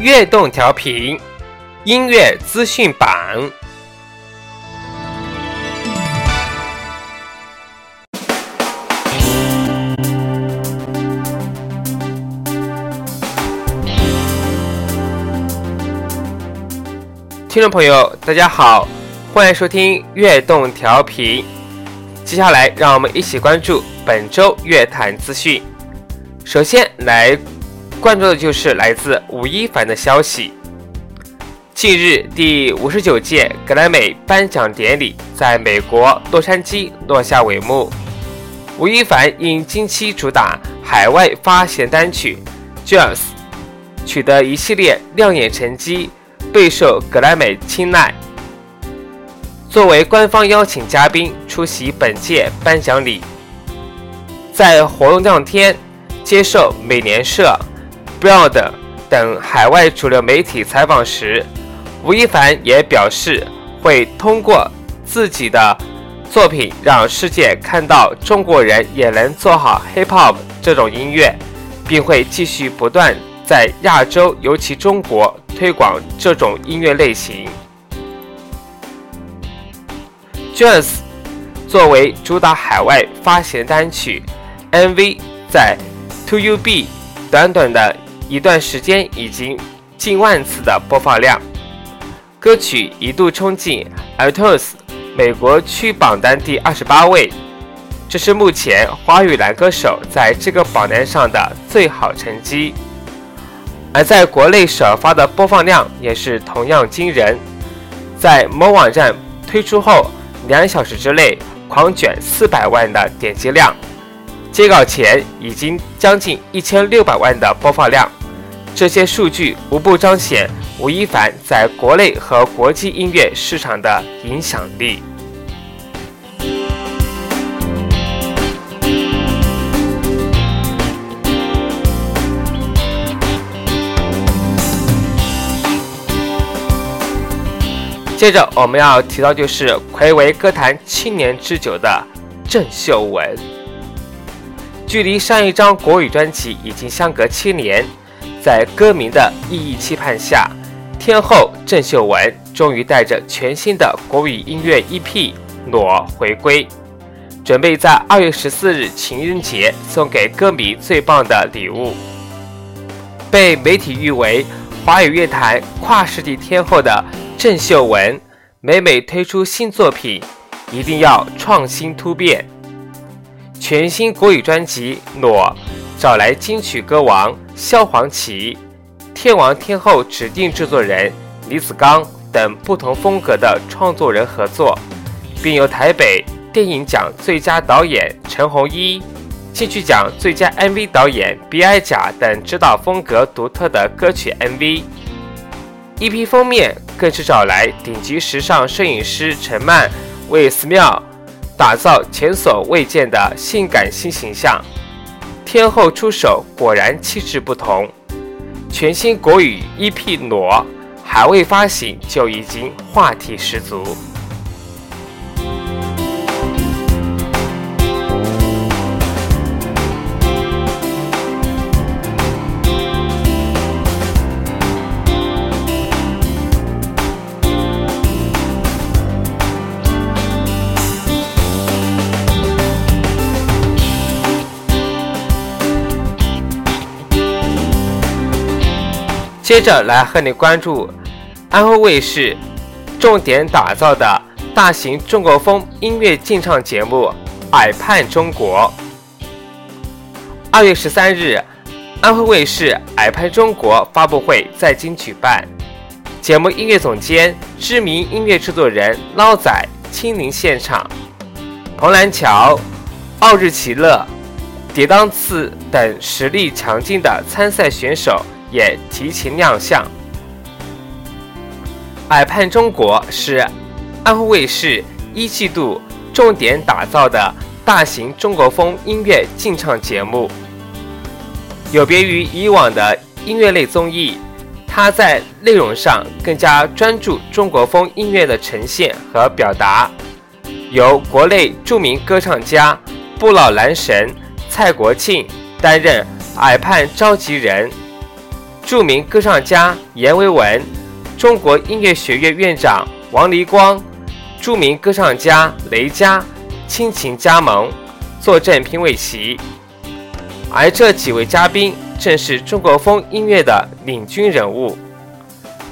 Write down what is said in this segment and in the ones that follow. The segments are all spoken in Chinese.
悦动调频音乐资讯榜，听众朋友，大家好，欢迎收听悦动调频。接下来，让我们一起关注本周乐坛资讯。首先来。关注的就是来自吴亦凡的消息。近日，第五十九届格莱美颁奖典礼在美国洛杉矶落下帷幕。吴亦凡因近期主打海外发行单曲《Just》，取得一系列亮眼成绩，备受格莱美青睐。作为官方邀请嘉宾出席本届颁奖礼，在活动当天接受美联社。Broad 等海外主流媒体采访时，吴亦凡也表示会通过自己的作品让世界看到中国人也能做好 Hip Hop 这种音乐，并会继续不断在亚洲，尤其中国推广这种音乐类型。Just 作为主打海外发行单曲，MV 在 To You B 短短的。一段时间已经近万次的播放量，歌曲一度冲进 iTunes 美国区榜单第二十八位，这是目前华语男歌手在这个榜单上的最好成绩。而在国内首发的播放量也是同样惊人，在某网站推出后两小时之内狂卷四百万的点击量，截稿前已经将近一千六百万的播放量。这些数据无不彰显吴亦凡在国内和国际音乐市场的影响力。接着我们要提到就是暌违歌坛七年之久的郑秀文，距离上一张国语专辑已经相隔七年。在歌迷的熠熠期盼下，天后郑秀文终于带着全新的国语音乐 EP《裸》回归，准备在二月十四日情人节送给歌迷最棒的礼物。被媒体誉为华语乐坛跨世纪天后的郑秀文，每每推出新作品，一定要创新突变。全新国语专辑《裸》。找来金曲歌王萧煌奇、天王天后指定制作人李子刚等不同风格的创作人合作，并由台北电影奖最佳导演陈鸿一、金曲奖最佳 MV 导演比埃贾等指导风格独特的歌曲 MV。EP 封面更是找来顶级时尚摄影师陈曼为寺庙打造前所未见的性感新形象。天后出手，果然气质不同。全新国语 EP《裸》还未发行，就已经话题十足。接着来和你关注安徽卫视重点打造的大型中国风音乐竞唱节目《耳畔中国》。二月十三日，安徽卫视《耳畔中国》发布会在京举办，节目音乐总监、知名音乐制作人捞仔亲临现场。彭兰乔、奥日奇勒、迭当次等实力强劲的参赛选手也提前亮相。耳畔中国是安徽卫视一季度重点打造的大型中国风音乐竞唱节目，有别于以往的音乐类综艺。它在内容上更加专注中国风音乐的呈现和表达，由国内著名歌唱家不老男神蔡国庆担任耳畔召集人，著名歌唱家阎维文、中国音乐学院院长王黎光、著名歌唱家雷佳倾情加盟，坐镇评委席，而这几位嘉宾。正是中国风音乐的领军人物。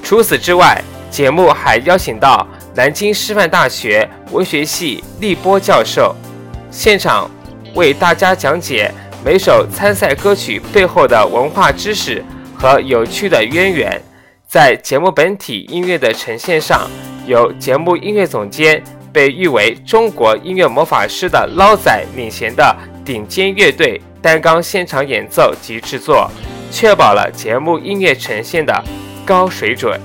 除此之外，节目还邀请到南京师范大学文学系立波教授，现场为大家讲解每首参赛歌曲背后的文化知识和有趣的渊源。在节目本体音乐的呈现上，由节目音乐总监被誉为中国音乐魔法师的捞仔领衔的顶尖乐队。担纲现场演奏及制作，确保了节目音乐呈现的高水准。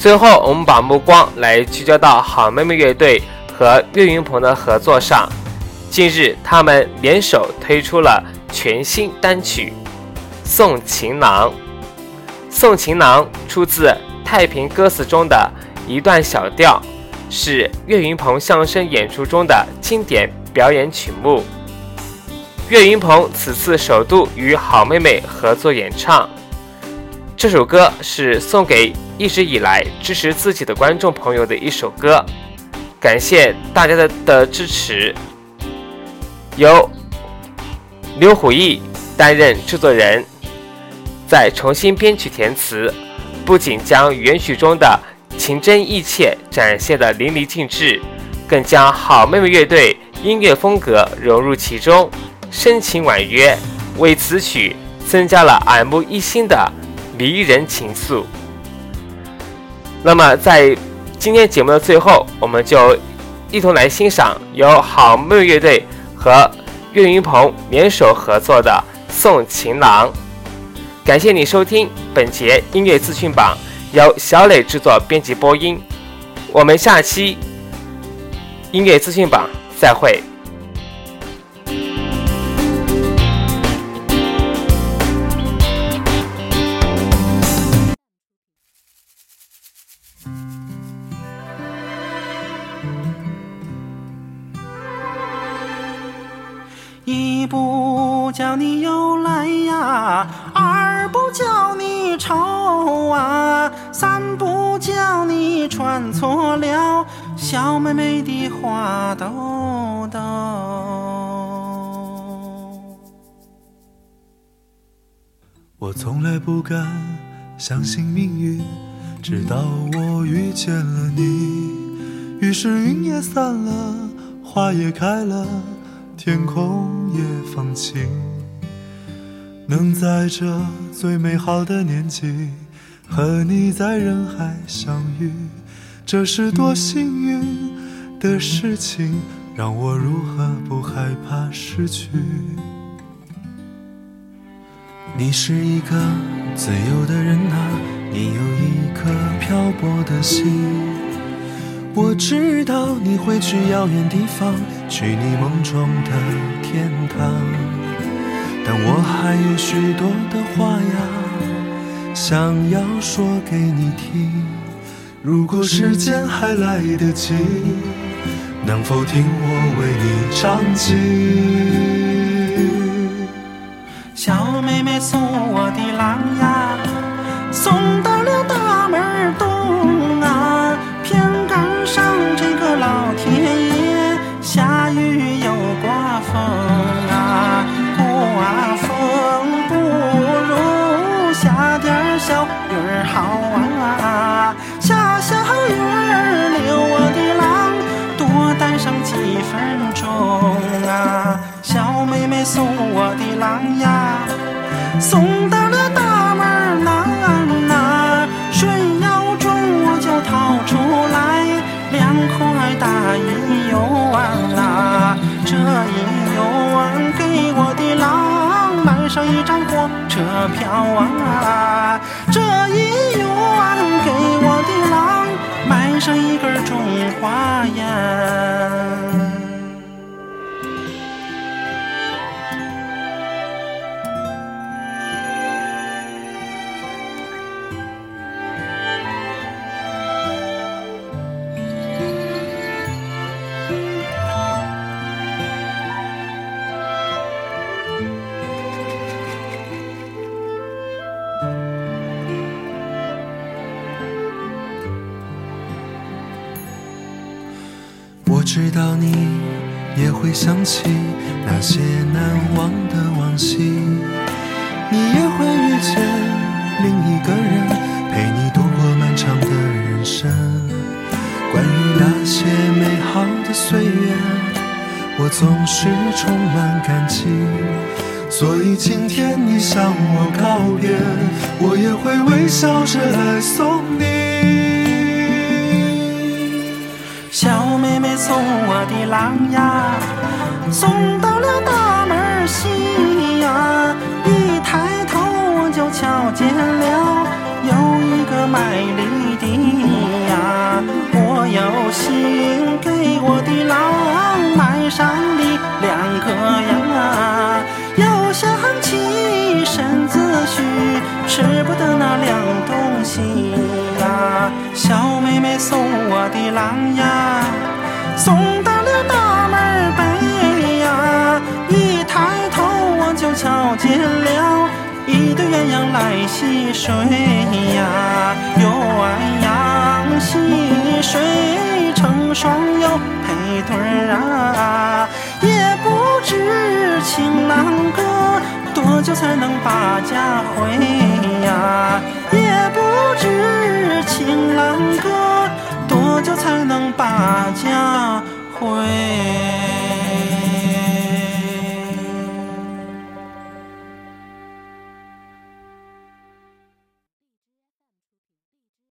最后，我们把目光来聚焦到好妹妹乐队和岳云鹏的合作上。近日，他们联手推出了全新单曲《送情郎》。《送情郎》出自《太平歌词》中的一段小调，是岳云鹏相声演出中的经典表演曲目。岳云鹏此次首度与好妹妹合作演唱。这首歌是送给一直以来支持自己的观众朋友的一首歌，感谢大家的的支持。由刘虎毅担任制作人，在重新编曲填词，不仅将原曲中的情真意切展现的淋漓尽致，更将好妹妹乐队音乐风格融入其中，深情婉约，为此曲增加了耳目一新的。迷人情愫。那么，在今天节目的最后，我们就一同来欣赏由好妹乐队和岳云鹏联手合作的《送情郎》。感谢你收听本节音乐资讯榜，由小磊制作、编辑、播音。我们下期音乐资讯榜再会。叫你又来呀，二不叫你愁啊，三不叫你穿错了小妹妹的花兜兜。我从来不敢相信命运，直到我遇见了你，于是云也散了，花也开了。天空也放晴，能在这最美好的年纪和你在人海相遇，这是多幸运的事情，让我如何不害怕失去？你是一个自由的人啊，你有一颗漂泊的心。我知道你会去遥远地方，去你梦中的天堂。但我还有许多的话呀，想要说给你听。如果时间还来得及，能否听我为你唱起？小妹妹送我的郎呀，送到下点小雨儿好啊，下小雨儿留我的郎多待上几分钟啊，小妹妹送我的郎呀，送到了大门南呐，顺腰中我就掏出来两块大银油啊，这一。车票啊，这一元给我的郎买上一根中华烟。知道你也会想起那些难忘的往昔，你也会遇见另一个人，陪你度过漫长的人生。关于那些美好的岁月，我总是充满感激。所以今天你向我告别，我也会微笑着来送你。送我的郎呀，送到了大门西呀，一抬头我就瞧见了有一个卖梨的呀，我有心给我的郎买上梨两颗呀，又想起身子虚，吃不得那凉东西呀，小妹妹送我的郎呀，送到了大门北呀，一抬头我就瞧见了一对鸳鸯来戏水呀，鸳鸯戏水成双又配对儿啊，也不知情郎哥多久才能把家回呀，也不知情郎哥多久才能把家回。